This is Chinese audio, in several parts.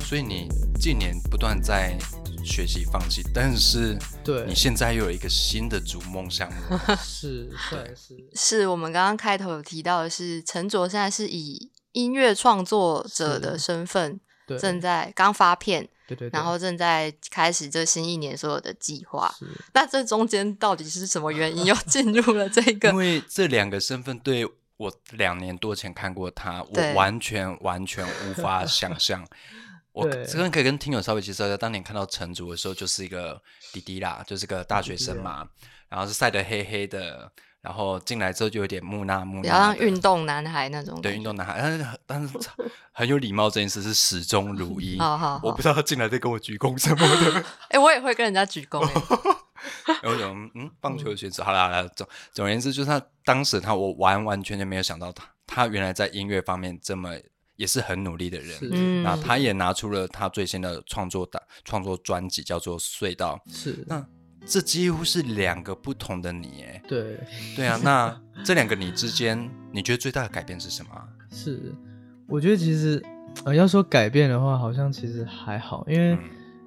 所以你近年不断在学习放弃，但是对。你现在又有一个新的逐梦项目，是算是。是我们刚刚开头有提到的是，陈卓现在是以音乐创作者的身份，对。正在刚发片，对对对，然后正在开始这新一年所有的计划。是那这中间到底是什么原因又 进入了这个因？为这两个身份对我两年多前看过他，我完全完全无法想象。我对这边可以跟听友稍微介绍一下，当年看到陈竹的时候，就是一个弟弟啦，就是个大学生嘛，然后是晒得黑黑的，然后进来之后就有点木讷木讷的，比较像运动男孩那种对。运动男孩，但是但是很有礼貌这件事是始终如一。好好好我不知道他进来在跟我鞠躬什么的。哎、我也会跟人家鞠躬、欸。然后有嗯，棒球选手，好啦好啦，总总而言之，就是他当时他我完完全全没有想到他，他原来在音乐方面这么也是很努力的人。是嗯，那他也拿出了他最新的创作的创作专辑，叫做《隧道》。是那这几乎是两个不同的你，哎，对对啊。那这两个你之间，你觉得最大的改变是什么啊？是，我觉得其实呃要说改变的话，好像其实还好，因为嗯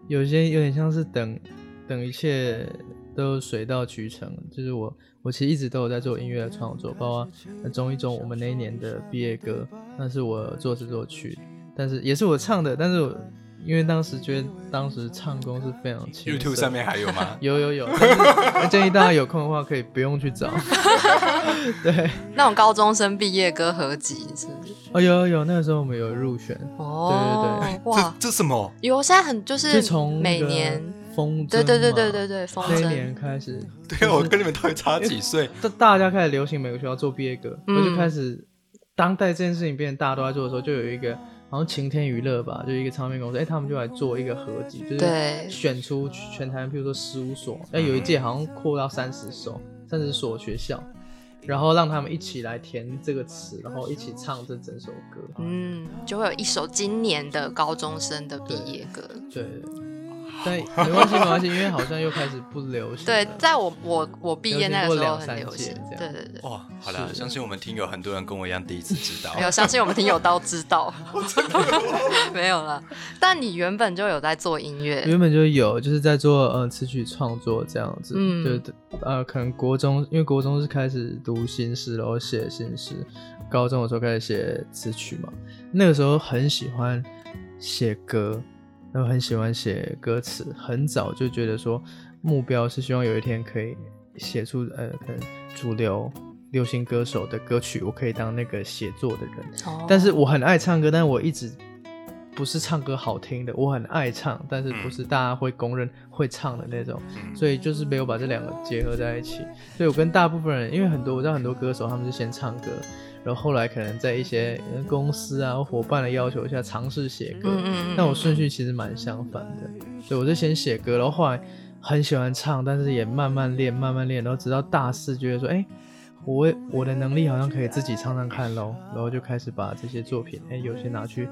有些有点像是等等一切都水到渠成，就是我我其实一直都有在做音乐的创作，包括那中一中我们那一年的毕业歌，那是我作词作曲，但是也是我唱的，但是我因为当时觉得当时唱功是非常青涩，YouTube 上面还有吗？有 有有，我建议大家有空的话可以不用去找，对，那种高中生毕业歌合集是不是？哦有有有，那个时候我们有入选，哦，对对对。哇。这，这什么？有现在很就是是从每年，风筝对对对嘛对对对，风那，年开始，对啊，我跟你们到底差几岁？大大家开始流行每个学校做毕业歌，嗯。我就开始当代这件事情变得大家都在做的时候，就有一个好像晴天娱乐吧，就一个唱片公司，哎、他们就来做一个合集，就是对选出全台，譬如说十五所，哎、有一届好像扩到三十所，三十所学校，然后让他们一起来填这个词，然后一起唱这整首歌。嗯，就会有一首今年的高中生的毕业歌。对，但没关系没关系，因为好像又开始不流行了。对，在我我我毕业那个时候很流流行对对对。哇，好了，相信我们听友很多人跟我一样第一次知道没。有，相信我们听友都知道，没有了。但你原本就有在做音乐，原本就有，就是在做呃词曲创作这样子，嗯就呃可能国中，因为国中是开始读新诗，然后写新诗，高中的时候开始写词曲嘛，那个时候很喜欢写歌，然后很喜欢写歌词，很早就觉得说目标是希望有一天可以写出呃可能主流流行歌手的歌曲，我可以当那个写作的人，哦。但是我很爱唱歌，但是我一直不是唱歌好听的，我很爱唱，但是不是大家会公认会唱的那种，嗯。所以就是没有把这两个结合在一起。所以我跟大部分人，因为很多我知道很多歌手他们是先唱歌，然后后来可能在一些呃公司啊或伙伴的要求下尝试写歌，嗯嗯嗯但我顺序其实蛮相反的，所以我就先写歌，然后后来很喜欢唱，但是也慢慢练，慢慢练，然后直到大四觉得说，哎、我我的能力好像可以自己唱唱看喽，然后就开始把这些作品，哎、有些拿去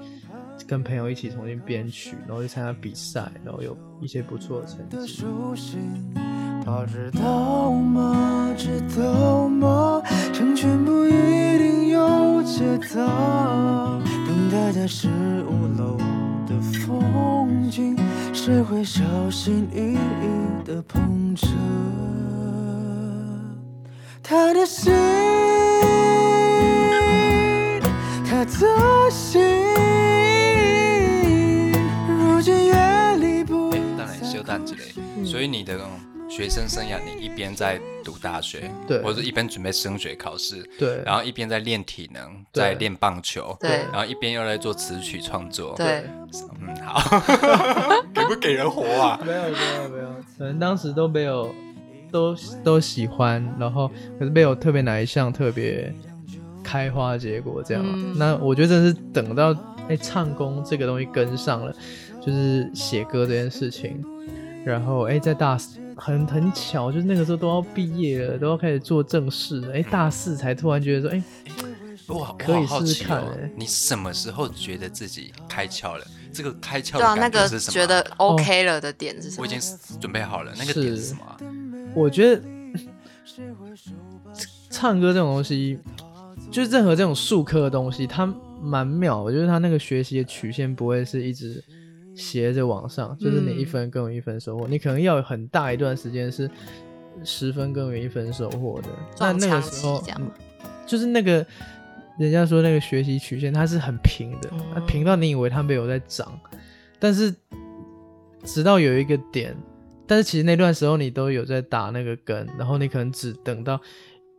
跟朋友一起重新编曲，然后去参加比赛，然后有一些不错的成绩。他知道吗？知道吗？成全不一定有解答。等待的是五楼的风景，谁会小心翼翼地捧着他的心？所以你的学生生涯，你一边在读大学，对。或者一边准备升学考试，对，然后一边在练体能，对。在练棒球，对。然后一边又在做词曲创作，对，嗯，好，给不给人活啊？没有没有没有，可能当时都没有都都喜欢，然后可是没有特别哪一项特别开花结果这样。啊、嗯。那我觉得真是等到哎、唱功这个东西跟上了，就是写歌这件事情，然后哎、在大四很很巧，就是那个时候都要毕业了，都要开始做正事了，哎、大四才突然觉得说哎。哇，可以试试看欸你什么时候觉得自己开窍了？这个开窍对啊，的那个感是什么？觉得 OK 了的点是什么？我已经准备好了，那个点是是什么啊？我觉得唱歌这种东西，就是任何这种术科的东西，它蛮妙我觉得它那个学习的曲线不会是一直斜着往上，就是你一分耕耘一分收获，你可能要有很大一段时间是十分耕耘一分收获的。那那个时候就是那个人家说那个学习曲线它是很平的，平到你以为它没有在涨，但是直到有一个点，但是其实那段时候你都有在打那个根，然后你可能只等到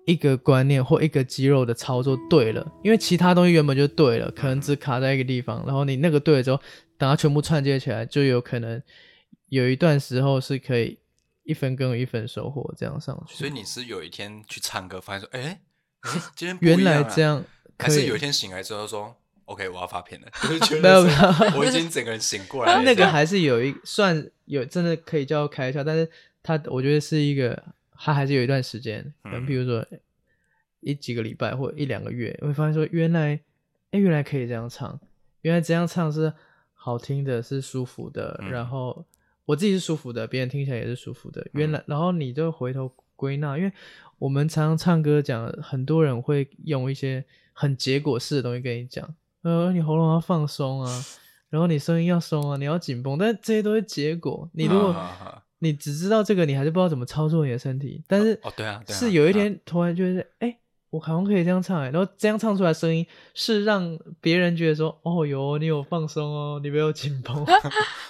一个观念或一个肌肉的操作对了，因为其他东西原本就对了，可能只卡在一个地方，然后你那个对了之后，等它全部串接起来，就有可能有一段时候是可以一分耕耘一分收获这样上去。所以你是有一天去唱歌，发现说，哎、哎今天不原来这样还是有一天醒来之后说，OK，我要发片了，就是觉没有得没有我已经整个人醒过来了。那个还是有一算有真的可以叫开窍，但是它我觉得是一个，它还是有一段时间，可能嗯比如说一几个礼拜或一两个月，会发现说原来，哎、原来可以这样唱，原来这样唱是好听的，是舒服的，嗯然后我自己是舒服的，别人听起来也是舒服的。原来，然后你就回头归纳，因为我们常常唱歌讲，很多人会用一些很结果式的东西跟你讲，呃，你喉咙要放松啊，然后你声音要松啊，你要紧绷，但这些都是结果。你如果你只知道这个，你还是不知道怎么操作你的身体。但是哦对啊对啊是有一啊天突然就是，哎、我好像可以这样唱、哎，然后这样唱出来的声音是让别人觉得说，哦哟你有放松哦，你没有紧绷，就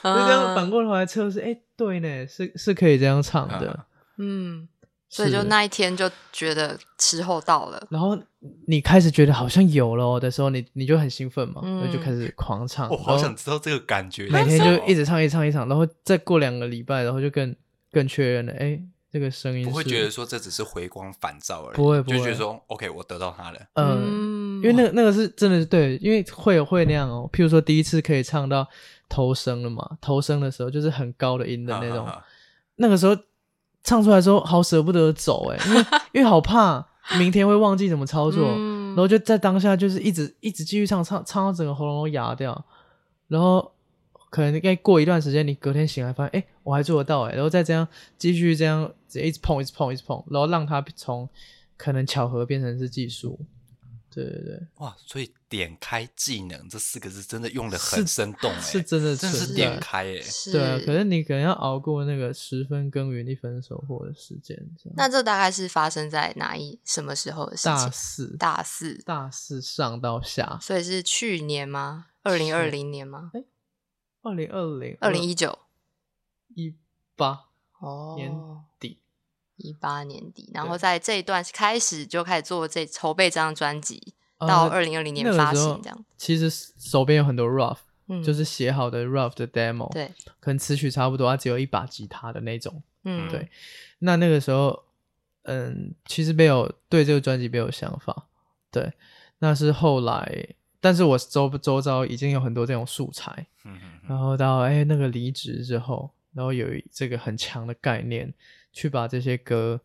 这样反过头来测试，哎、对呢，是是可以这样唱的。啊嗯，所以就那一天就觉得时候到了。然后你开始觉得好像有了哦的时候，你你就很兴奋嘛，嗯然后就开始狂唱。我好想知道这个感觉每天就一直唱一唱一直唱，然后再过两个礼拜，然后就更更确认了，哎，这个声音是不会觉得说这只是回光返照而已，不会不会就觉得说 OK，我得到它了。嗯，嗯，因为那个那个是真的是对，因为会有会那样哦。譬如说第一次可以唱到头声了嘛，头声的时候就是很高的音的那种，啊啊啊那个时候唱出来的时候好舍不得走哎，因为因为好怕 明天会忘记怎么操作，嗯。然后就在当下就是一直一直继续唱唱唱到整个喉咙都哑掉，然后可能该过一段时间，你隔天醒来发现，哎、我还做得到哎，然后再这样继续这样直接一直碰一直碰一直碰，然后让它从可能巧合变成是技术，对对对，哇，所以点开技能这四个字真的用的很生动哎，是真的真的是点开哎，是对啊，可是你可能要熬过那个十分耕耘一分收获的时间，那这大概是发生在哪一什么时候的事大？四。大四，大四上到下，所以是去年吗？二零二零年吗？二零二零二零一九。一八哦，年底。一八年底，然后在这一段开始就开始做这筹备这张专辑，呃到二零二零年发行这样。其实手边有很多 rough，、嗯，就是写好的 rough 的 demo，，对，可能词曲差不多，它只有一把吉他的那种。嗯，对，那那个时候，嗯，其实没有对这个专辑没有想法，对，那是后来，但是我周周遭已经有很多这种素材，嗯然后到哎那个离职之后，然后有这个很强的概念，去把这些歌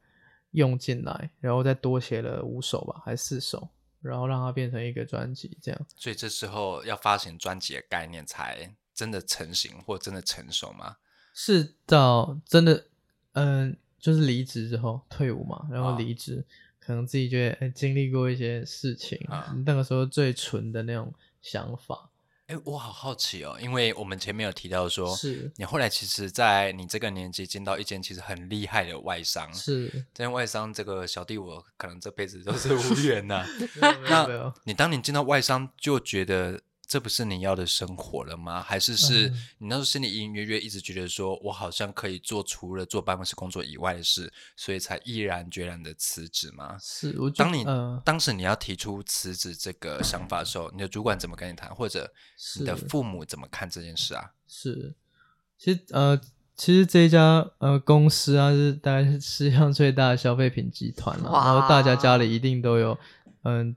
用进来，然后再多写了五首吧，还是四首，然后让它变成一个专辑这样。所以这时候要发行专辑的概念才真的成型或真的成熟吗？是到真的，嗯，就是离职之后退伍嘛，然后啊离职，可能自己觉得、欸经历过一些事情，啊那个时候最纯的那种想法。哎，我好好奇哦，因为我们前面有提到说，是你后来其实，在你这个年纪进到一间其实很厉害的外商，是，这间外商这个小弟我可能这辈子都是无缘呐、没有没有那你当你进到外商，就觉得这不是你要的生活了吗？还是是嗯你那时候心里隐隐约约一直觉得说，我好像可以做除了做办公室工作以外的事，所以才毅然决然的辞职吗？是，我就当你、嗯当时你要提出辞职这个想法的时候，你的主管怎么跟你谈，或者你的父母怎么看这件事啊？是，其实呃，其实这一家呃公司啊，是大概是世界上最大的消费品集团了、然后大家家里一定都有嗯、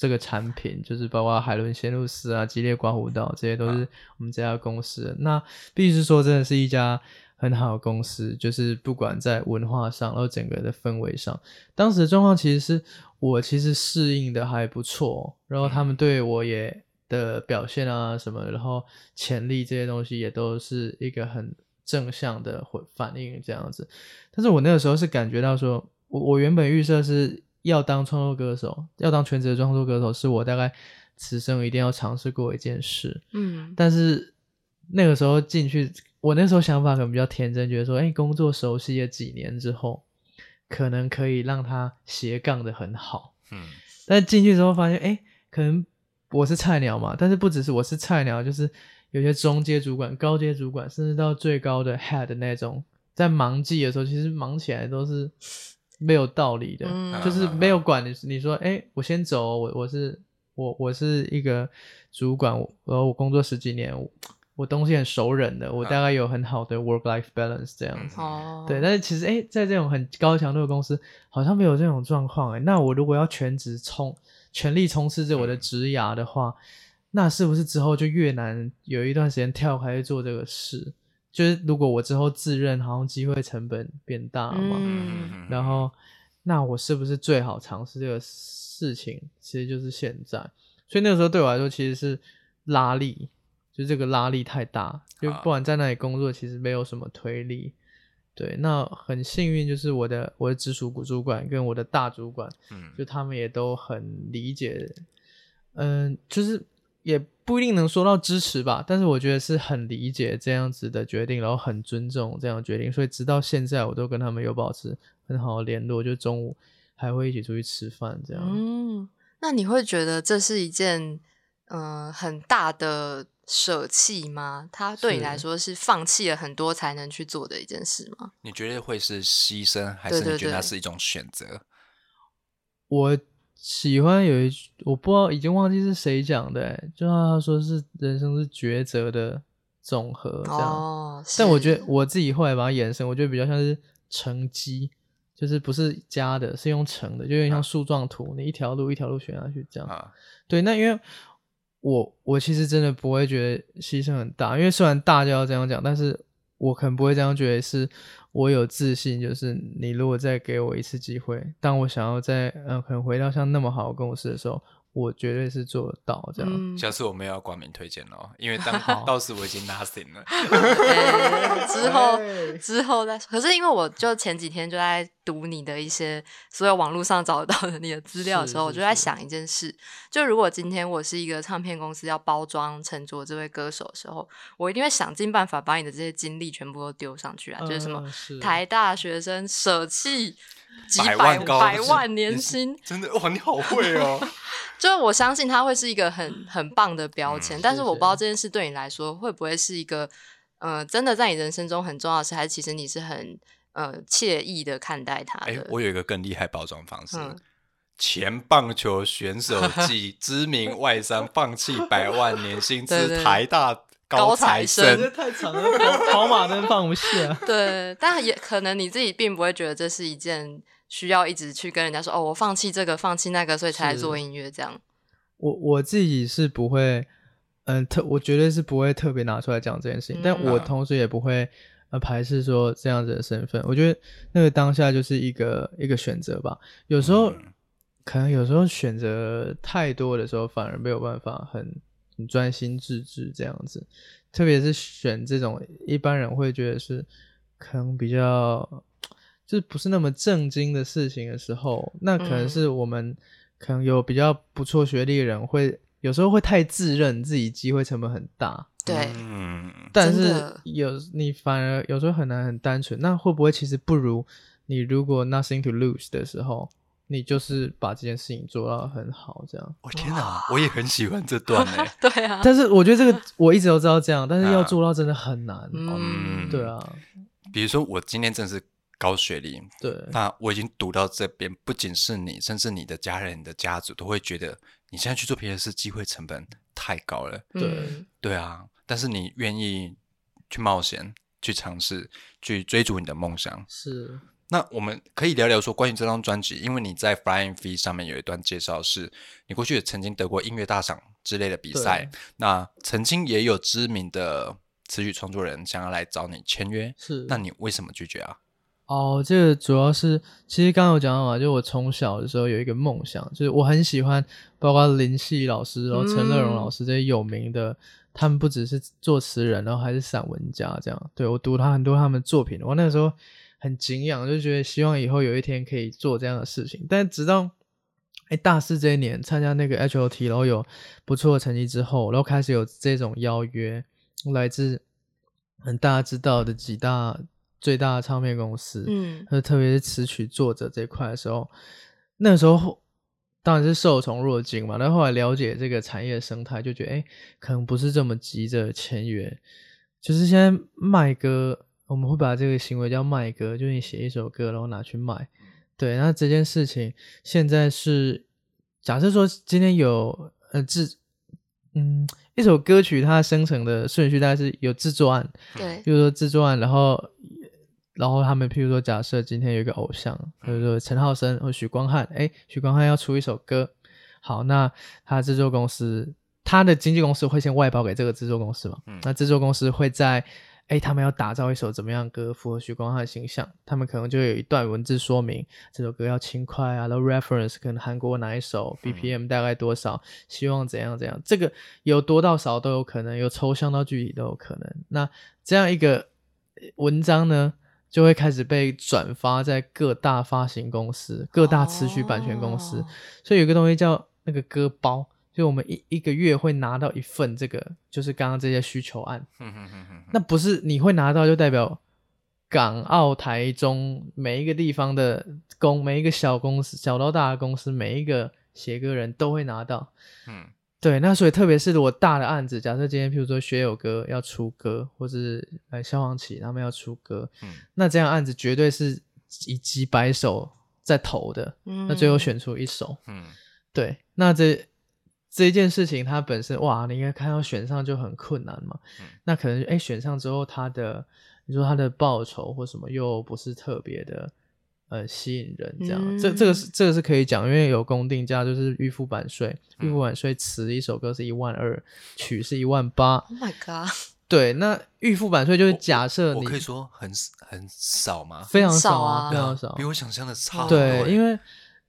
这个产品，就是包括海伦仙露丝啊、吉列刮胡刀，这些都是我们这家公司的。那必须是说，真的是一家。很好的公司，就是不管在文化上，然后整个的氛围上，当时的状况其实是我其实适应的还不错，然后他们对我也的表现啊什么，然后潜力这些东西也都是一个很正向的回反应这样子。但是我那个时候是感觉到说，我我原本预设是要当创作歌手，要当全职的创作歌手，是我大概此生一定要尝试过一件事。嗯但是那个时候进去，我那时候想法可能比较天真，觉得说，哎、工作熟悉了几年之后，可能可以让他斜杠的很好。嗯但进去之后发现，哎、可能我是菜鸟嘛，但是不只是我是菜鸟，就是有些中阶主管、高阶主管，甚至到最高的 head 那种，在忙季的时候，其实忙起来都是没有道理的，嗯就是没有管你，你说，哎、我先走哦，我我是我我是一个主管，我然后我工作十几年，我我东西很熟人的，我大概有很好的 work life balance 这样子。哦，对，但是其实哎，在这种很高强度的公司，好像没有这种状况哎。那我如果要全职冲、全力冲刺着我的职涯的话，那是不是之后就越难有一段时间跳开去做这个事？就是如果我之后自认好像机会成本变大嘛，嗯。然后那我是不是最好尝试这个事情？其实就是现在，所以那个时候对我来说其实是拉力，就这个拉力太大，就啊。不管在那里工作，其实没有什么推力。对，那很幸运，就是我的我的直属主管跟我的大主管，嗯。就他们也都很理解，嗯，就是也不一定能说到支持吧，但是我觉得是很理解这样子的决定，然后很尊重这样的决定，所以直到现在我都跟他们有保持很好的联络，就中午还会一起出去吃饭这样。嗯，那你会觉得这是一件呃很大的舍弃吗？它对你来说是放弃了很多才能去做的一件事吗？你觉得会是牺牲，还是你觉得它是一种选择？我喜欢有一句，我不知道已经忘记是谁讲的、欸，就他说是人生是抉择的总和这样。哦，但我觉得我自己后来把它延伸，我觉得比较像是乘积，就是不是加的，是用乘的，就有点像树状图，你一条路一条路选下去这样。啊，对，那因为我我其实真的不会觉得牺牲很大，因为虽然大家要这样讲，但是我可能不会这样觉得，是我有自信，就是你如果再给我一次机会，当我想要在嗯、呃可能回到像那么好的公司的时候，我绝对是做得到这样。嗯，下次我们要冠名推荐哦，因为当到时我已经 nothing 了。哎之后 哎之后再说。可是因为我就前几天就在读你的一些所有网络上找得到的你的资料的时候，我就在想一件事：就如果今天我是一个唱片公司要包装陈卓这位歌手的时候，我一定会想尽办法把你的这些经历全部都丢上去啊，就是什么台大学生舍弃几百百万百万年薪，真的哇，你好会哦！就是我相信他会是一个很很棒的标签，嗯但是我不知道这件事对你来说会不会是一个呃真的在你人生中很重要的事，还是其实你是很呃惬意的看待它哎的？，我有一个更厉害包装方式嗯。前棒球选手暨 知名外商放弃百万年薪对对资台大高材材生这太长了，跑跑马灯放不下。对，但也可能你自己并不会觉得这是一件需要一直去跟人家说哦，我放弃这个，放弃那个，所以才来是做音乐这样。我我自己是不会，嗯，特我绝对是不会特别拿出来讲这件事情，但我嗯同时也不会呃排斥说这样子的身份。我觉得那个当下就是一个一个选择吧。有时候、嗯可能有时候选择太多的时候，反而没有办法很很专心致志这样子。特别是选这种一般人会觉得是可能比较就是不是那么正经的事情的时候，那可能嗯是我们可能有比较不错学历的人会有时候会太自认自己机会成本很大，对，嗯，但是有你反而有时候很难很单纯。那会不会其实不如你如果 nothing to lose 的时候，你就是把这件事情做到很好这样？我天哪，我也很喜欢这段呢。对啊，但是我觉得这个我一直都知道这样，但是要啊做到真的很难。嗯，对啊，比如说我今天真的是高学历，对，那我已经读到这边，不仅是你，甚至你的家人、你的家族都会觉得你现在去做别的事，机会成本太高了。对嗯对啊，但是你愿意去冒险、去尝试、去追逐你的梦想。是那我们可以聊聊说关于这张专辑，因为你在 Flying V 上面有一段介绍，是你过去也曾经得过音乐大赏之类的比赛，那曾经也有知名的词曲创作人想要来找你签约，是。那你为什么拒绝啊？哦，这个主要是，其实刚刚有讲到嘛，就我从小的时候有一个梦想，就是我很喜欢，包括林夕老师，然后陈乐融老师这些有名的，他们不只是作词人，然后还是散文家，这样。对我读他很多他们作品，我那个时候很敬仰，就觉得希望以后有一天可以做这样的事情。但直到哎大四这一年参加那个 HOT，然后有不错的成绩之后，然后开始有这种邀约，来自很大家知道的几大。最大的唱片公司，嗯，和特别是词曲作者这块的时候，那个时候当然是受宠若惊嘛。但后来了解这个产业生态，就觉得哎，可能不是这么急着签约。就是现在卖歌，我们会把这个行为叫卖歌，就是你写一首歌，然后拿去卖。对，那这件事情现在是假设说今天有呃制，嗯，一首歌曲它生成的顺序大概是有制作案，对，比如说制作案，然后。然后他们，譬如说，假设今天有一个偶像，比如说陈浩生或许光汉，哎，许光汉要出一首歌，好，那他制作公司，他的经纪公司会先外包给这个制作公司嘛？嗯那制作公司会在，哎，他们要打造一首怎么样歌符合许光汉形象，他们可能就有一段文字说明这首歌要轻快啊，然后 reference 可能韩国哪一首，BPM 大概多少，希望怎样怎样，这个有多到少都有可能，有抽象到具体都有可能。那这样一个文章呢？就会开始被转发在各大发行公司、各大词曲版权公司，所以有个东西叫那个歌包，就我们一一个月会拿到一份这个，就是刚刚这些需求案。那不是你会拿到就代表港澳台中每一个地方的公，每一个小公司、小到大的公司，每一个写歌人都会拿到。嗯。对，那所以特别是如果大的案子，假设今天譬如说学友哥要出歌，或者是呃消防旗他们要出歌，嗯，那这样案子绝对是以几百首在投的，嗯，那最后选出一首，嗯，对，那这这一件事情它本身哇，你应该看到选上就很困难嘛，嗯，那可能哎选上之后他的你说他的报酬或什么又不是特别的。呃，吸引人这样，这这个是这个是可以讲，因为有公定价，就是预付版税，预付版税词一首歌是一万二，曲是一万八。Oh my god！对，那预付版税就是假设你可以说很很少吗？非常少啊，非常少，比我想象的差。对，因为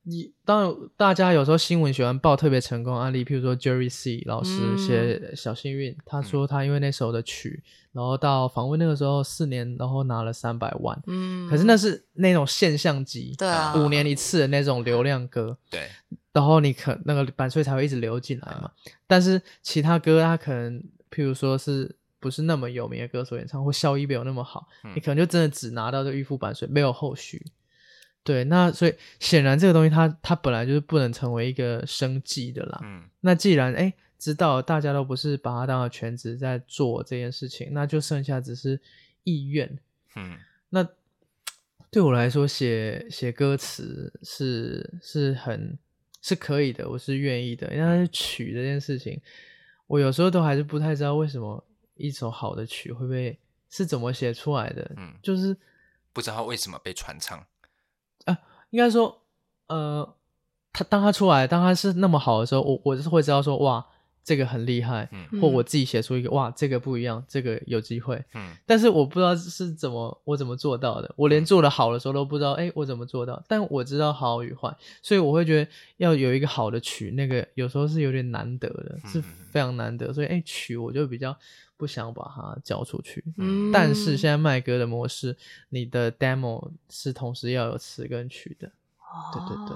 你当然大家有时候新闻喜欢报特别成功案例，譬如说 Jerry C 老师写小幸运，他说他因为那首的曲。然后到访问那个时候四年，然后拿了三百万。嗯，可是那是那种现象级，对啊，五年一次的那种流量歌。对，然后你可那个版税才会一直流进来嘛。但是其他歌，他可能譬如说是不是那么有名的歌手演唱，或效益没有那么好，你可能就真的只拿到这预付版税，没有后续。对，那所以显然这个东西它它本来就是不能成为一个生计的啦。嗯，那既然哎。知道大家都不是把它当全职在做这件事情，那就剩下只是意愿。嗯，那对我来说，写写歌词是是很是可以的，我是愿意的。但是曲这件事情，我有时候都还是不太知道为什么一首好的曲会被是怎么写出来的。嗯，就是不知道为什么被传唱啊。应该说，呃，他当他出来，当他是那么好的时候，我我是会知道说，哇。这个很厉害，或我自己写出一个哇，这个不一样，这个有机会。嗯，但是我不知道是怎么我怎么做到的，我连做的好的时候都不知道，哎，我怎么做到？但我知道好与坏，所以我会觉得要有一个好的曲，那个有时候是有点难得的，是非常难得。所以哎，曲我就比较不想把它交出去。嗯，但是现在卖歌的模式，你的 demo 是同时要有词跟曲的。哦，对对对。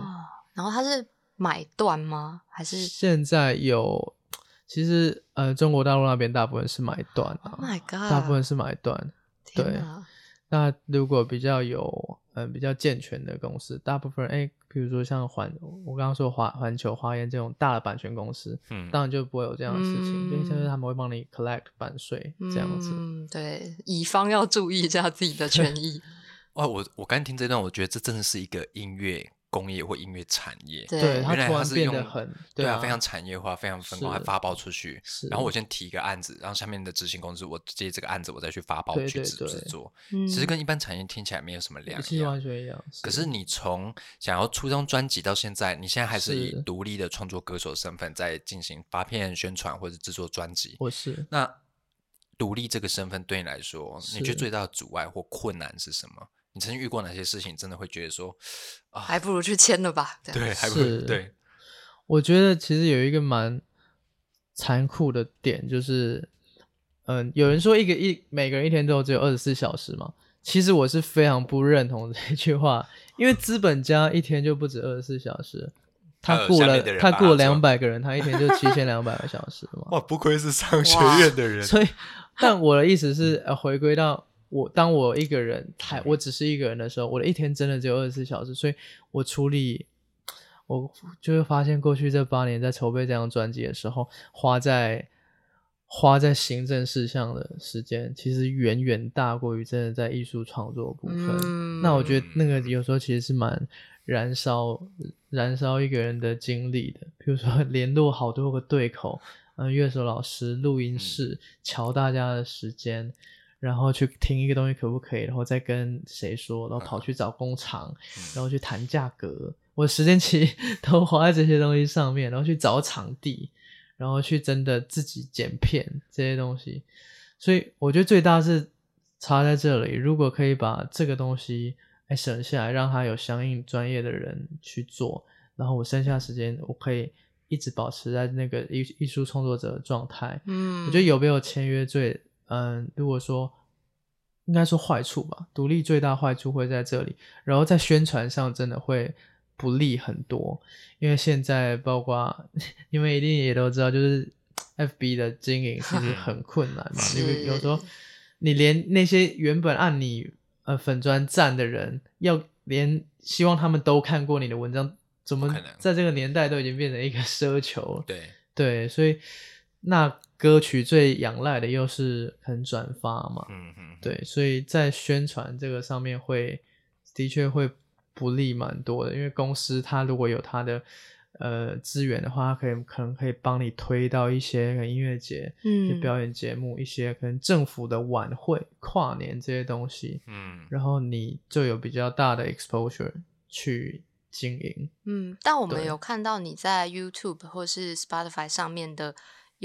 然后它是买断吗？还是现在有？其实，呃，中国大陆那边大部分是买断啊，大部分是买断。对，那如果比较有，嗯，比较健全的公司，大部分，哎，比如说像环，我刚刚说华环球、华研这种大的版权公司，嗯，当然就不会有这样的事情，因为就是他们会帮你 collect 版税这样子。嗯，对，乙方要注意一下自己的权益。哇，我我刚听这段，我觉得这真的是一个音乐。工业或音乐产业，对，原来它是用很对啊，非常产业化，非常分工，还发包出去。然后我先提一个案子，然后下面的执行公司我接这个案子，我再去发包去制制作。其实跟一般产业听起来没有什么两样，完全一样。可是你从想要出张专辑到现在，你现在还是以独立的创作歌手身份在进行发片、宣传或者制作专辑。我是那独立这个身份对你来说，你觉得最大的阻碍或困难是什么？你曾经遇过哪些事情，真的会觉得说啊，还不如去签了吧？对，还不如对。我觉得其实有一个蛮残酷的点，就是，嗯，有人说一个一每个人一天都只有二十四小时嘛，其实我是非常不认同这句话，因为资本家一天就不止二十四小时，他雇了他雇了两百个人，他一天就七千两百个小时嘛。哇，不愧是商学院的人。所以，但我的意思是，呃，回归到我当我一个人，还我只是一个人的时候，我的一天真的只有二十四小时，所以我处理。我就会发现，过去这八年在筹备这张专辑的时候，花在花在行政事项的时间，其实远远大过于真的在艺术创作部分。那我觉得那个有时候其实是蛮燃烧燃烧一个人的精力的。比如说 联络好多个对口，嗯，乐手老师、录音室，瞧大家的时间，然后去听一个东西可不可以，然后再跟谁说，然后跑去找工厂，然后去谈价格。我时间其实 都花在这些东西上面，然后去找场地，然后去真的自己剪片这些东西，所以我觉得最大是差在这里。如果可以把这个东西哎省下来，让他有相应专业的人去做，然后我剩下时间我可以一直保持在那个艺艺术创作者的状态。嗯，我觉得有没有签约最嗯，如果说应该说坏处吧，独立最大坏处会在这里，然后在宣传上真的会。不利很多，因为现在包括 你们一定也都知道，就是 F B 的经营其实很困难嘛。因为有时候你连那些原本按你呃粉砖赞的人，要连希望他们都看过你的文章，怎么在这个年代都已经变成一个奢求？对对，所以那歌曲最仰赖的又是很转发嘛。嗯嗯，对，所以在宣传这个上面会的确会。不利蛮多的，因为公司它如果有它的呃资源的话，它可以可能可以帮你推到一些音乐节、嗯，表演节目、一些可能政府的晚会、跨年这些东西，嗯，然后你就有比较大的 exposure 去经营，嗯。但我们有看到你在 YouTube 或是 Spotify 上面的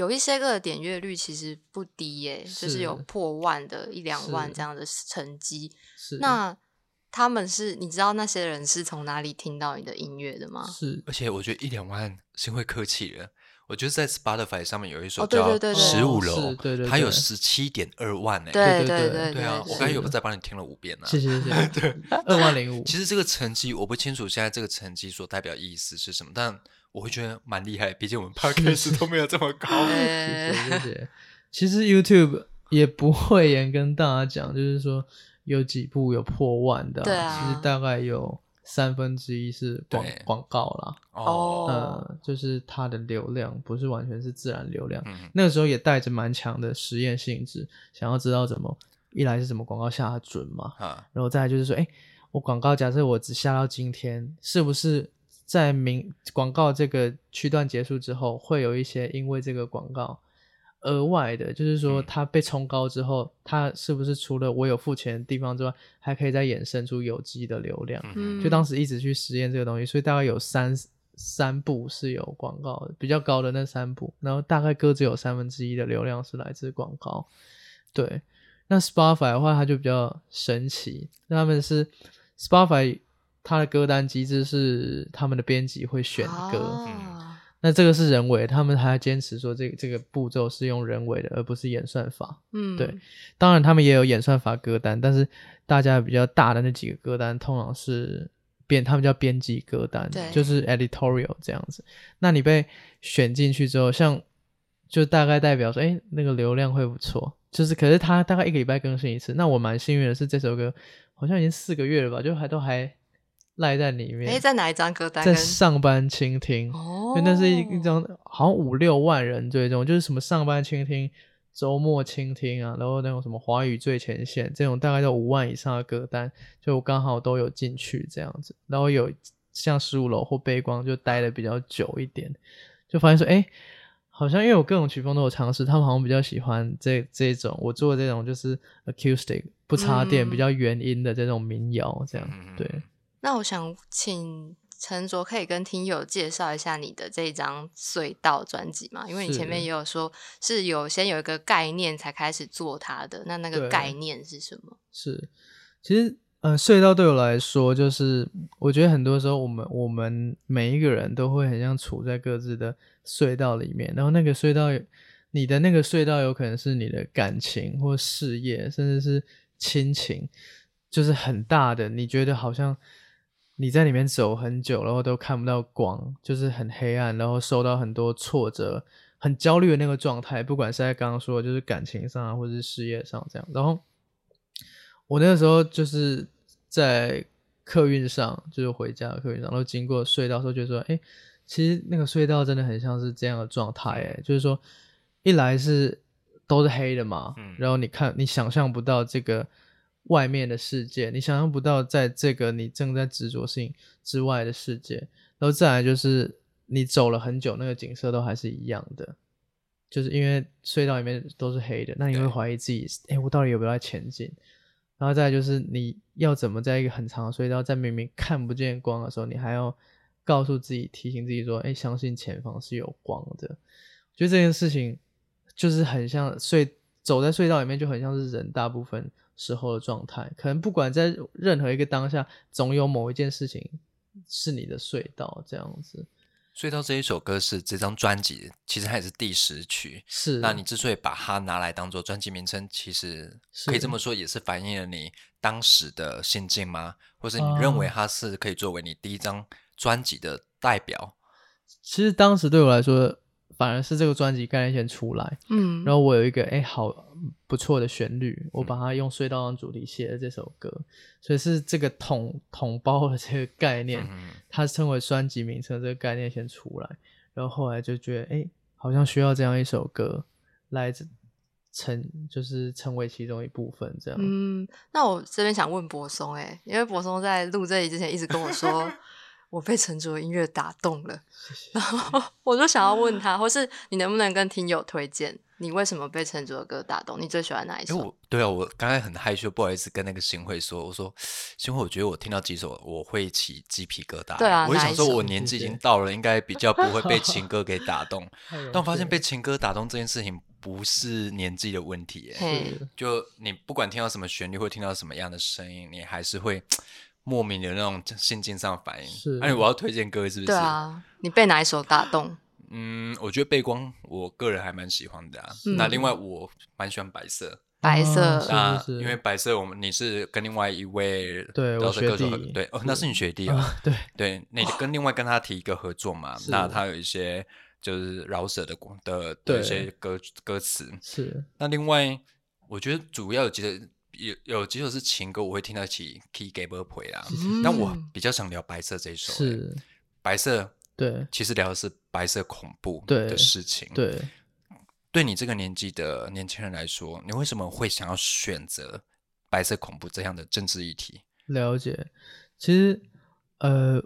有一些个点阅率其实不低耶，就是有破万的一两万这样的成绩，是那。他们是，你知道那些人是从哪里听到你的音乐的吗？是，而且我觉得一两万是会客气了。我觉得在 Spotify 上面有一首叫《十五楼》，对对，它有十七点二万呢。对对对对啊！我刚才有再帮你听了五遍呢。谢谢谢谢。对，二万零五。其实这个成绩我不清楚，现在这个成绩所代表意思是什么，但我会觉得蛮厉害。毕竟我们 Podcast 都没有这么高。谢谢 谢谢。其实 YouTube 也不会严跟大家讲，就是说。有几部有破万的，其实大概有三分之一是广广告啦。哦，呃，就是它的流量不是完全是自然流量。那个时候也带着蛮强的实验性质，想要知道怎么一来是什么广告下准嘛，然后再就是说，哎，我广告假设我只下到今天，是不是在明广告这个区段结束之后，会有一些因为这个广告。额外的，就是说它被冲高之后，它是不是除了我有付钱的地方之外，还可以再衍生出有机的流量？就当时一直去实验这个东西，所以大概有三三步是有广告的，比较高的那三步，然后大概各自有三分之一的流量是来自广告。对，那 Spotify 的话，它就比较神奇，他们是 Spotify 它的歌单机制是他们的编辑会选歌。那这个是人为，他们还坚持说这个这个步骤是用人为的，而不是演算法。嗯，对。当然，他们也有演算法歌单，但是大家比较大的那几个歌单，通常是编，他们叫编辑歌单，就是 editorial 这样子。那你被选进去之后，像就大概代表说，哎，那个流量会不错。就是，可是他大概一个礼拜更新一次。那我蛮幸运的是，这首歌好像已经四个月了吧，就还都还。赖在里面，哎，在哪一张歌单？在上班倾听，因为那是一一张好像五六万人追踪，就是什么上班倾听、周末倾听啊，然后那种什么华语最前线这种，大概都五万以上的歌单，就刚好都有进去这样子。然后有像十五楼或背光就待的比较久一点，就发现说，哎，好像因为我各种曲风都有尝试，他们好像比较喜欢这这种我做的这种就是 acoustic 不插电比较原音的这种民谣这样，对。那我想请陈卓可以跟听友介绍一下你的这张隧道专辑嘛？因为你前面也有说是有先有一个概念才开始做它的，那那个概念是什么？是，其实嗯，隧道对我来说，就是我觉得很多时候，我们我们每一个人都会很像处在各自的隧道里面，然后那个隧道，你的那个隧道有可能是你的感情或事业，甚至是亲情，就是很大的，你觉得好像你在里面走很久，然后都看不到光，就是很黑暗，然后受到很多挫折，很焦虑的那个状态，不管是在刚刚说，就是感情上啊，或者是事业上这样，然后。我那个时候就是在客运上，就是回家的客运上，然后经过隧道时候，就说：“哎，其实那个隧道真的很像是这样的状态，哎，就是说，一来是都是黑的嘛，然后你看你想象不到这个外面的世界，你想象不到在这个你正在执着性之外的世界，然后再来就是你走了很久，那个景色都还是一样的，就是因为隧道里面都是黑的，那你会怀疑自己，哎，我到底有没有在前进？”然后再就是你要怎么在一个很长的隧道，在明明看不见光的时候，你还要告诉自己、提醒自己说：“哎，相信前方是有光的。”我觉得这件事情就是很像隧走在隧道里面，就很像是人大部分时候的状态。可能不管在任何一个当下，总有某一件事情是你的隧道这样子。隧道这一首歌是这张专辑，其实它也是第十曲。是，那你之所以把它拿来当做专辑名称，其实可以这么说，也是反映了你当时的心境吗？或是你认为它是可以作为你第一张专辑的代表？其实当时对我来说。反而是这个专辑概念先出来，嗯，然后我有一个哎好不错的旋律，我把它用隧道当主题写了这首歌，所以是这个统统包的这个概念，它称为专辑名称这个概念先出来，然后后来就觉得哎好像需要这样一首歌来成就是成为其中一部分这样。嗯，那我这边想问柏松哎，因为柏松在录这里之前一直跟我说。我被陈卓音乐打动了，然后我就想要问他，或是你能不能跟听友推荐，你为什么被陈卓的歌打动？你最喜欢哪一首？对啊，我刚才很害羞，不好意思跟那个新会说，我说新会，我觉得我听到几首我会起鸡皮疙瘩。对啊，我想说，我年纪已经到了，应该比较不会被情歌给打动。但我发现被情歌打动这件事情不是年纪的问题，就你不管听到什么旋律，或听到什么样的声音，你还是会。莫名的那种心境上反应，是。哎，我要推荐歌是不是？对啊，你被哪一首打动？嗯，我觉得背光，我个人还蛮喜欢的啊。那另外，我蛮喜欢白色。白色啊，因为白色，我们你是跟另外一位对我学弟，对哦，那是你学弟啊。对对，你跟另外跟他提一个合作嘛？那他有一些就是饶舌的的的一些歌歌词。是。那另外，我觉得主要有几个。有有几首是情歌，我会听到起 Key g a b e r Play 啊，但我比较想聊白色这一首。是白色，对，其实聊的是白色恐怖的事情。对，对你这个年纪的年轻人来说，你为什么会想要选择白色恐怖这样的政治议题？了解，其实呃，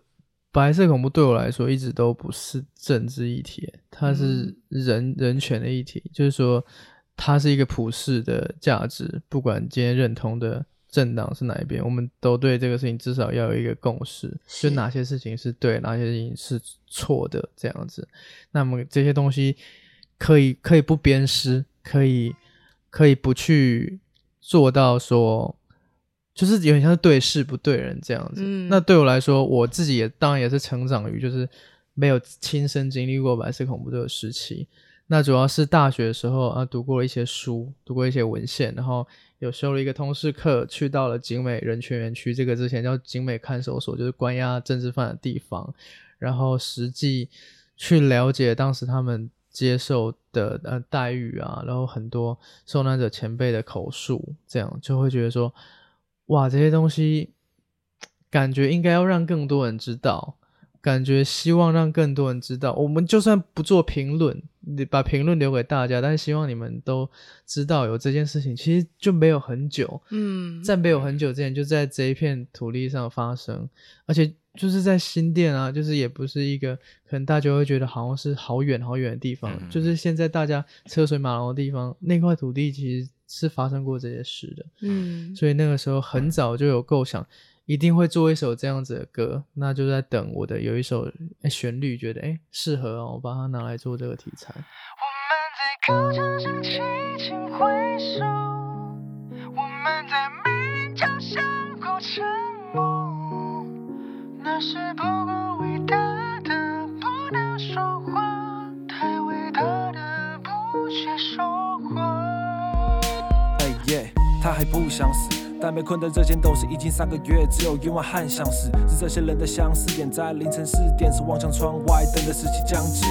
白色恐怖对我来说一直都不是政治议题，它是人人权的议题，就是说。它是一个普世的价值，不管今天认同的政党是哪一边，我们都对这个事情至少要有一个共识，就哪些事情是对，哪些事情是错的这样子。那么这些东西可以可以不鞭尸，可以可以不去做到说，就是有点像是对事不对人这样子。那对我来说，我自己也当然也是成长于就是没有亲身经历过白色恐怖这个时期。那主要是大学的时候啊，读过一些书，读过一些文献，然后有修了一个通识课，去到了景美人权园区，这个之前叫景美看守所，就是关押政治犯的地方，然后实际去了解当时他们接受的呃待遇啊，然后很多受难者前辈的口述，这样就会觉得说，哇，这些东西感觉应该要让更多人知道。感觉希望让更多人知道，我们就算不做评论，你把评论留给大家，但是希望你们都知道有这件事情，其实就没有很久，嗯，在没有很久之前就在这一片土地上发生，而且就是在新店啊，就是也不是一个可能大家会觉得好像是好远好远的地方，就是现在大家车水马龙的地方，那块土地其实是发生过这些事的，嗯，所以那个时候很早就有构想。一定会做一首这样子的歌，那就在等我的有一首旋律，觉得哎适合哦，我把它拿来做这个题材。我们在高墙上轻轻挥手，我们在鸣角相顾。都沉默，那是不够伟大的不能说话，太伟大的不缺说话。哎耶，他还不想死，但被困的这间都是已经三个月，只有一碗汗相似。是这些人的相似点，在凌晨四点时望向窗外，等待时期将至。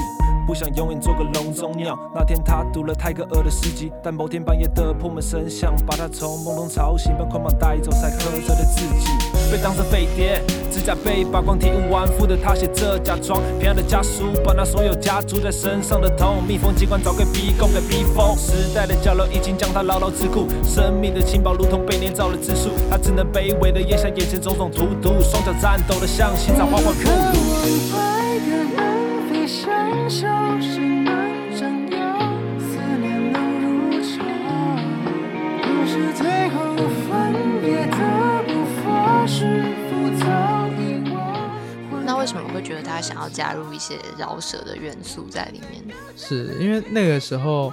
不想永远做个笼中鸟。那天他读了泰戈尔的诗集，但某天半夜的破门声响，把他从梦中吵醒，被捆绑带走，才喝着的自己被当成飞碟，指甲被扒光，体无完肤的他写着假装平安的家书，把那所有家住在身上的痛，密封机关早给逼供给逼疯。时代的角落已经将他牢牢桎梏，生命的轻薄如同被捏造了字数，他只能卑微的咽下眼前种种荼毒，双脚颤抖的像心脏缓缓复读。那为什么会觉得他想要加入一些饶舌的元素在里面？是因为那个时候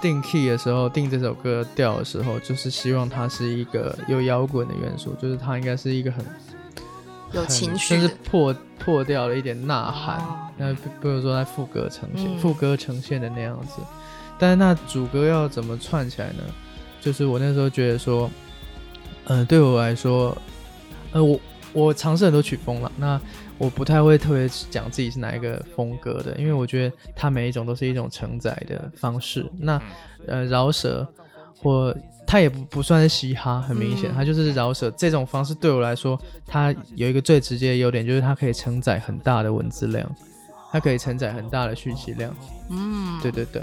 定 key 的时候，定这首歌调的时候，就是希望它是一个有摇滚的元素，就是它应该是一个很有情绪甚至的，破破掉了一点呐喊哦。那比比如说在副歌呈现，嗯副歌呈现的那样子，但是那主歌要怎么串起来呢？就是我那时候觉得说，呃，对我来说，呃，我我尝试很多曲风了，那我不太会特别讲自己是哪一个风格的，因为我觉得它每一种都是一种承载的方式。那呃，饶舌或它也不不算是嘻哈，很明显，嗯它就是饶舌这种方式对我来说，它有一个最直接的优点，就是它可以承载很大的文字量，它可以承载很大的讯息量。嗯，对对对，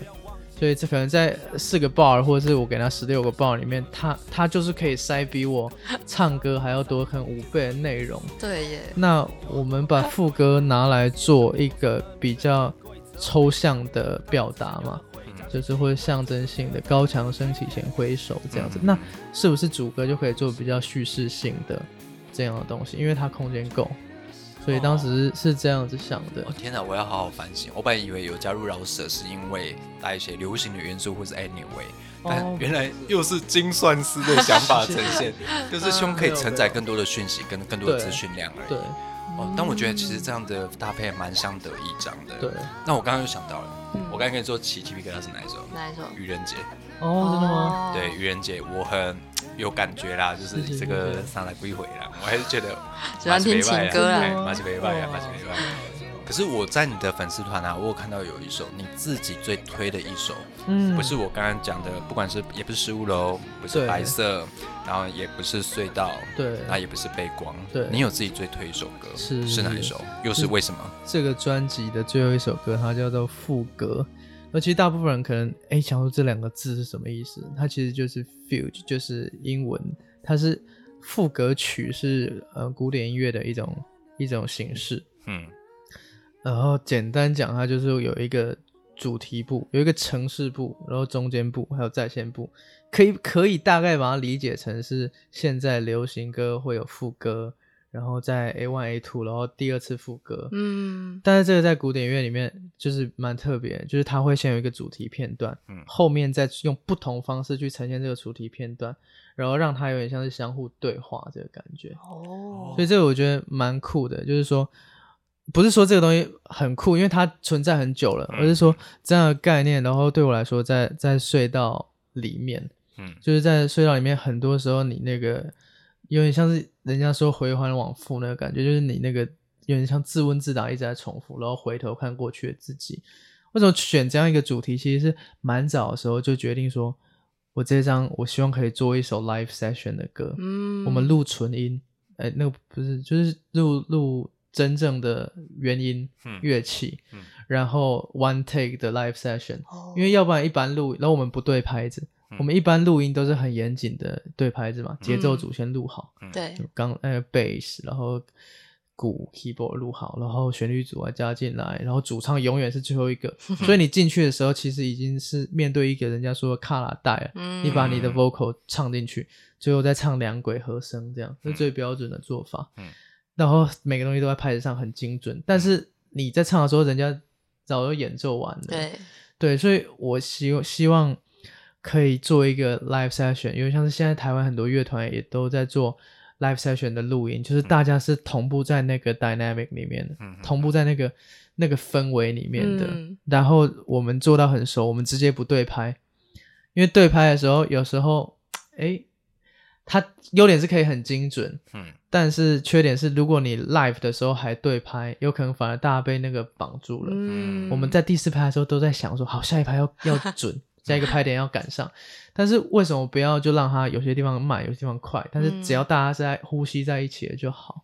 所以这可能在四个 bar 或者是我给他十六个 bar 里面，他他就是可以塞比我唱歌还要多可能五倍的内容。对耶，那我们把副歌拿来做一个比较抽象的表达嘛，就是会象征性的高墙升起前挥手这样子。那是不是主歌就可以做比较叙事性的这样的东西？因为它空间够，所以当时是这样子想的哦。天哪，我要好好反省。我本来以为有加入饶舌是因为带一些流行的元素或是 anyway，但哦原来又是精算师的想法呈现，就是希望可以承载更多的讯息跟更多的资讯量而已。对哦，但我觉得其实这样的搭配蛮相得益彰的。对，那我刚刚又想到了，嗯我刚才跟你说起鸡皮疙瘩是哪一首？哪一首？愚人节。哦，真的吗？哦对，愚人节我很有感觉啦，就是这个是上来归回啦，我还是觉得喜欢听情歌啦对马西北拜啊，哦马西北拜。可是我在你的粉丝团啊，我有看到有一首你自己最推的一首，嗯，不是我刚刚讲的，不管是也不是十五楼，不是白色，然后也不是隧道，对那也不是背光，对你有自己最推一首歌，是是哪一首？又是为什么？这个专辑的最后一首歌，它叫做《副歌》。那其实大部分人可能哎想说这两个字是什么意思？它其实就是 fugue，就是英文，它是副歌曲，是呃古典音乐的一种一种形式。嗯然后简单讲，它就是有一个主题部，有一个城市部，然后中间部还有在线部，可以可以大概把它理解成是现在流行歌会有副歌，然后在 A one A two，然后第二次副歌，嗯但是这个在古典乐里面就是蛮特别，就是它会先有一个主题片段，嗯后面再用不同方式去呈现这个主题片段，然后让它有点像是相互对话这个感觉。哦所以这个我觉得蛮酷的，就是说，不是说这个东西很酷，因为它存在很久了，嗯而是说这样的概念，然后对我来说在，在隧道里面，嗯就是在隧道里面，很多时候你那个有点像是人家说回环往复那个感觉，就是你那个有点像自问自答，一直在重复，然后回头看过去的自己。为什么选这样一个主题？其实是蛮早的时候就决定说，我这张我希望可以做一首 live session 的歌，嗯，我们录纯音，哎、那个不是，就是录录真正的原音嗯。乐器，嗯。然后 one take 的 live session，、哦。因为要不然一般录，然后我们不对拍子，嗯。我们一般录音都是很严谨的对拍子嘛，节奏组先录好，对。就刚那个 bass，然后鼓 keyboard 录好，然后旋律组啊加进来，然后主唱永远是最后一个，所以你进去的时候其实已经是面对一个人家说的卡拉带了，嗯。你把你的嗯 vocal 唱进去，最后再唱两轨和声，这样是最标准的做法。嗯然后每个东西都在拍子上很精准，但是你在唱的时候，人家早就演奏完了。对对，所以我希希望可以做一个 live session，因为像是现在台湾很多乐团也都在做 live session 的录音，就是大家是同步在那个 dynamic 里面的，嗯同步在那个那个氛围里面的。嗯然后我们做到很熟，我们直接不对拍，因为对拍的时候有时候，哎，它优点是可以很精准，嗯但是缺点是，如果你 live 的时候还对拍，有可能反而大家被那个绑住了。嗯我们在第四拍的时候都在想说，好，下一拍要要 准，下一个拍点要赶上。但是为什么不要就让它有些地方慢，有些地方快？但是只要大家是在呼吸在一起的就好。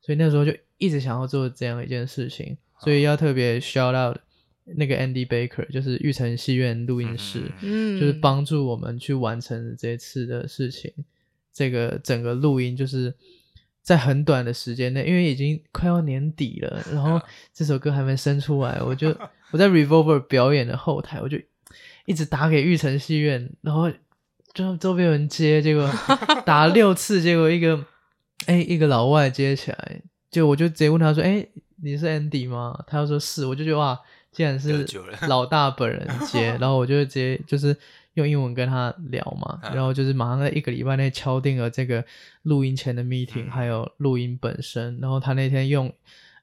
所以那时候就一直想要做这样一件事情，所以要特别 shout out 那个 Andy Baker，就是玉成戏院录音室，嗯就是帮助我们去完成这次的事情。这个整个录音就是在很短的时间内，因为已经快要年底了，然后 这首歌还没生出来，我就我在 Revolver 表演的后台，我就一直打给玉成戏院，然后就周边有人接，结果 打了六次，结果一个哎一个老外接起来，就我就直接问他说：“哎，你是 Andy 吗？”他就说是，我就觉得哇，竟然是老大本人接，然后我就直接就是用英文跟他聊嘛，嗯然后就是马上在一个礼拜内敲定了这个录音前的嗯 meeting，、还有录音本身，然后他那天用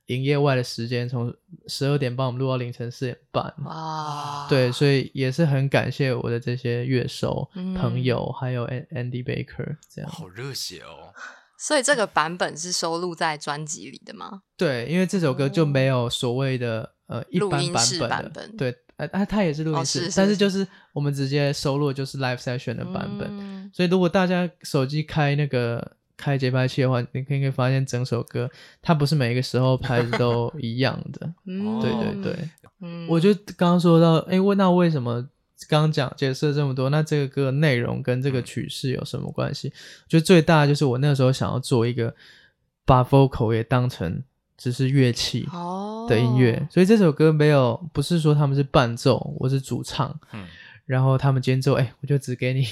营业外的时间从十二点半我们录到凌晨四点半。哇，对，所以也是很感谢我的这些乐手、嗯朋友，还有 An- Andy Baker 这样。好热血哦！所以这个版本是收录在专辑里的吗？对，因为这首歌就没有所谓的、呃一般版本对，呃，啊它也是录音哦室，是是是但是就是我们直接收录就是 live session 的版本。嗯所以如果大家手机开那个开节拍器的话，你可以可以发现整首歌它不是每一个时候拍的都 一样的。嗯对对对，嗯我就刚刚说到，哎，问那为什么刚刚讲解释了这么多，那这个歌内容跟这个曲式有什么关系？我觉得最大就是我那个时候想要做一个把 vocal 也当成只是乐器哦的音乐，所以这首歌没有不是说他们是伴奏，我是主唱，嗯。然后他们间奏，哎，我就只给你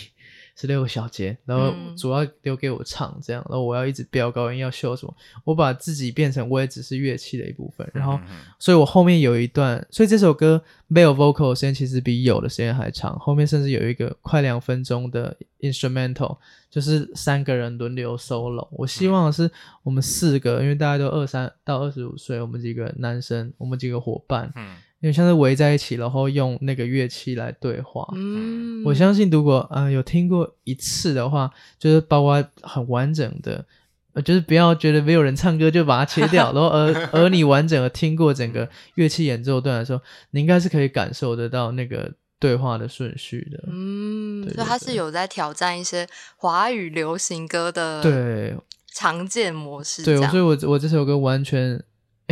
十六个小节，然后嗯。主要留给我唱这样，然后我要一直飙高音，要秀什么，我把自己变成我也只是乐器的一部分，然后所以我后面有一段，所以这首歌没有 vocal 的时间其实比有的时间还长，后面甚至有一个快两分钟的 instrumental，就是三个人轮流 solo。我希望是我们四个，因为大家都二三到二十五岁，我们几个男生，我们几个伙伴，嗯因为像是围在一起，然后用那个乐器来对话。嗯我相信，如果呃有听过一次的话，就是包括很完整的，呃，就是不要觉得没有人唱歌就把它切掉，然后而而你完整的听过整个乐器演奏段的时候，你应该是可以感受得到那个对话的顺序的。嗯，对对所以他是有在挑战一些华语流行歌的对常见模式这对，样，所以我我这首歌完全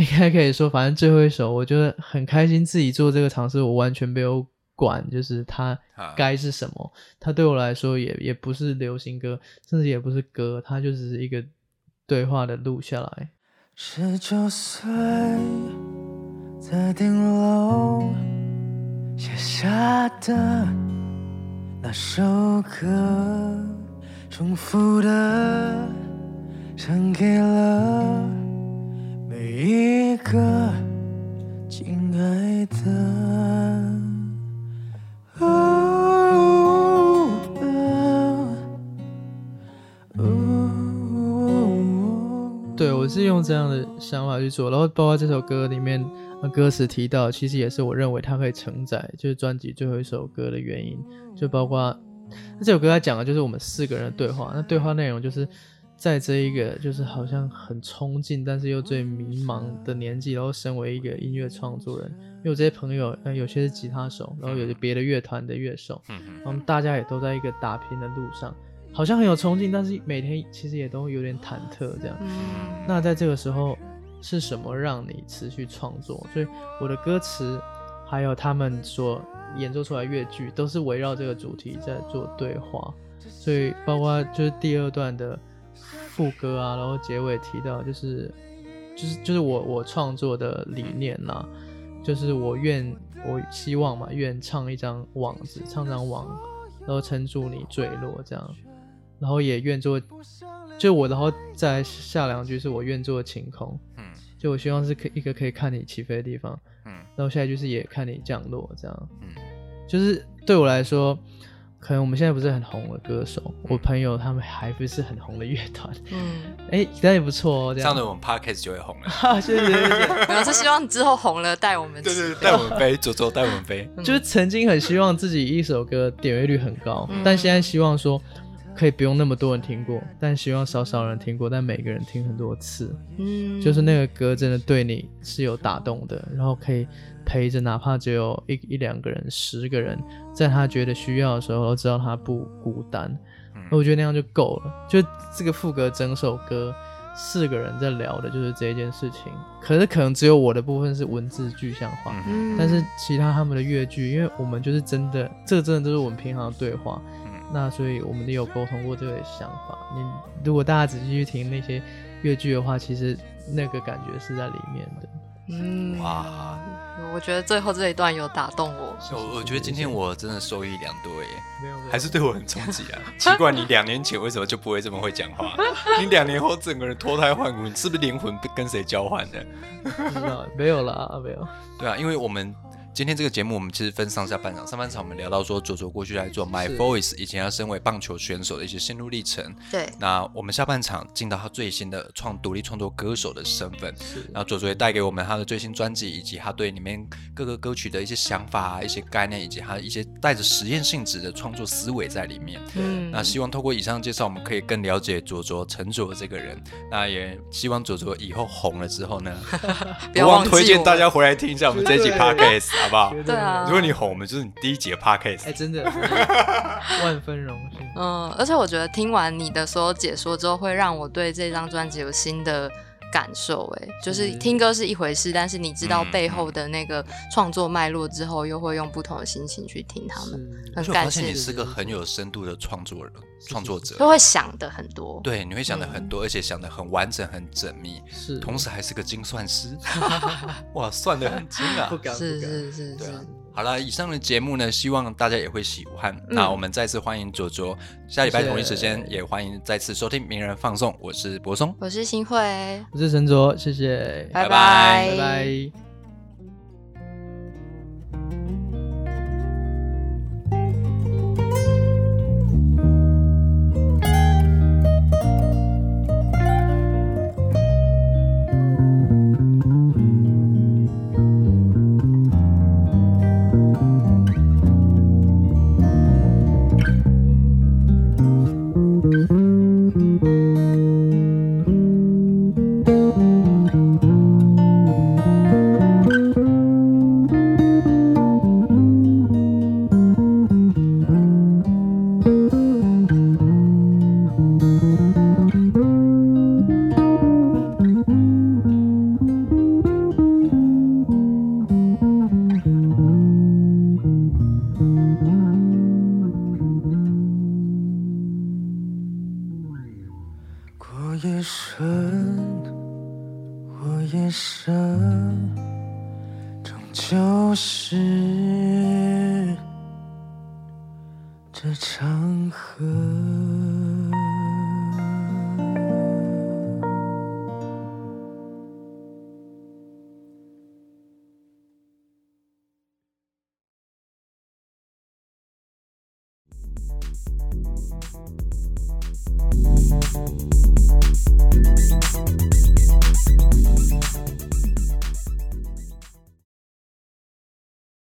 应该可以说，反正最后一首，我觉得很开心自己做这个尝试，我完全没有管，就是它啊该是什么，它对我来说也也不是流行歌，甚至也不是歌，它就只是一个对话的录下来。十九岁，在顶楼写下的那首歌，重复的唱给了每一个亲爱的。对我是用这样的想法去做，然后包括这首歌里面歌词提到，其实也是我认为它可以承载就是专辑最后一首歌的原因，就包括这首歌它讲的就是我们四个人的对话，那对话内容就是在这一个就是好像很冲劲，但是又最迷茫的年纪，然后身为一个音乐创作人，因为我这些朋友，呃，有些是吉他手，然后有些别的乐团的乐手，嗯嗯我们大家也都在一个打拼的路上，好像很有冲劲，但是每天其实也都有点忐忑这样。嗯那在这个时候，是什么让你持续创作？所以我的歌词，还有他们所演奏出来的乐句，都是围绕这个主题在做对话。所以包括就是第二段的副歌啊，然后结尾提到，就是就是就是我我创作的理念啦，就是我愿我希望嘛，愿唱一张网子，唱张网，然后撑住你坠落这样，然后也愿做，就我然后再下两句是我愿做晴空，嗯。就我希望是可一个可以看你起飞的地方，嗯。然后下一句是也看你降落这样，嗯。就是对我来说，可能我们现在不是很红的歌手，我朋友他们还不是很红的乐团，嗯，哎，但也不错哦，这样。的我们 podcast 就会红了。谢 谢谢谢，没有是希望之后红了带我们，对对，带我们飞，左左带我们飞。就是曾经很希望自己一首歌点阅率很高，但现在希望说可以不用那么多人听过，但希望少少人听过，但每个人听很多次，嗯，就是那个歌真的对你是有打动的，然后可以。陪着，哪怕只有一一两个人、十个人，在他觉得需要的时候，都知道他不孤单。我觉得那样就够了。就这个副歌，整首歌四个人在聊的就是这件事情。可是可能只有我的部分是文字具象化，但是其他他们的乐句，因为我们就是真的，这个真的都是我们平常的对话。那所以我们也有沟通过这个想法。你如果大家仔细去听那些乐句的话，其实那个感觉是在里面的。嗯哇，我觉得最后这一段有打动我。我我觉得今天我真的受益良多耶，还是对我很冲击啊！奇怪，你两年前为什么就不会这么会讲话？你两年后整个人脱胎换骨，你是不是灵魂跟谁交换的？没有啦，没有。对啊，因为我们。今天这个节目我们其实分上下半场，上半场我们聊到说左左过去来做 My Voice，以前要身为棒球选手的一些心路历程。对，那我们下半场进到他最新的创独立创作歌手的身份，然后左左也带给我们他的最新专辑，以及他对里面各个歌曲的一些想法、一些概念，以及他一些带着实验性质的创作思维在里面。嗯，那希望透过以上介绍，我们可以更了解左左陈卓这个人。那也希望左左以后红了之后呢，不忘推荐大家回来听一下我们这一集 Podcast。好不好？对啊，如果你哄，我们就是你第一节 podcast。哎，真的，万分荣幸。嗯，而且我觉得听完你的所有解说之后，会让我对这张专辑有新的。感受哎，就是听歌是一回事，但是你知道背后的那个创作脉络之后，又会用不同的心情去听他们。很感谢你是个很有深度的创作人、创作者，都会想的很多。对，你会想的很多，而且想的很完整、很缜密。是，同时还是个精算师。哇，算的很精啊！不敢，是是是，对啊。好了，以上的节目呢，希望大家也会喜欢。那我们再次欢迎卓卓，下礼拜同一时间也欢迎再次收听《名人放送》，我是柏松，我是新慧，我是陈卓，谢谢，拜拜，拜拜。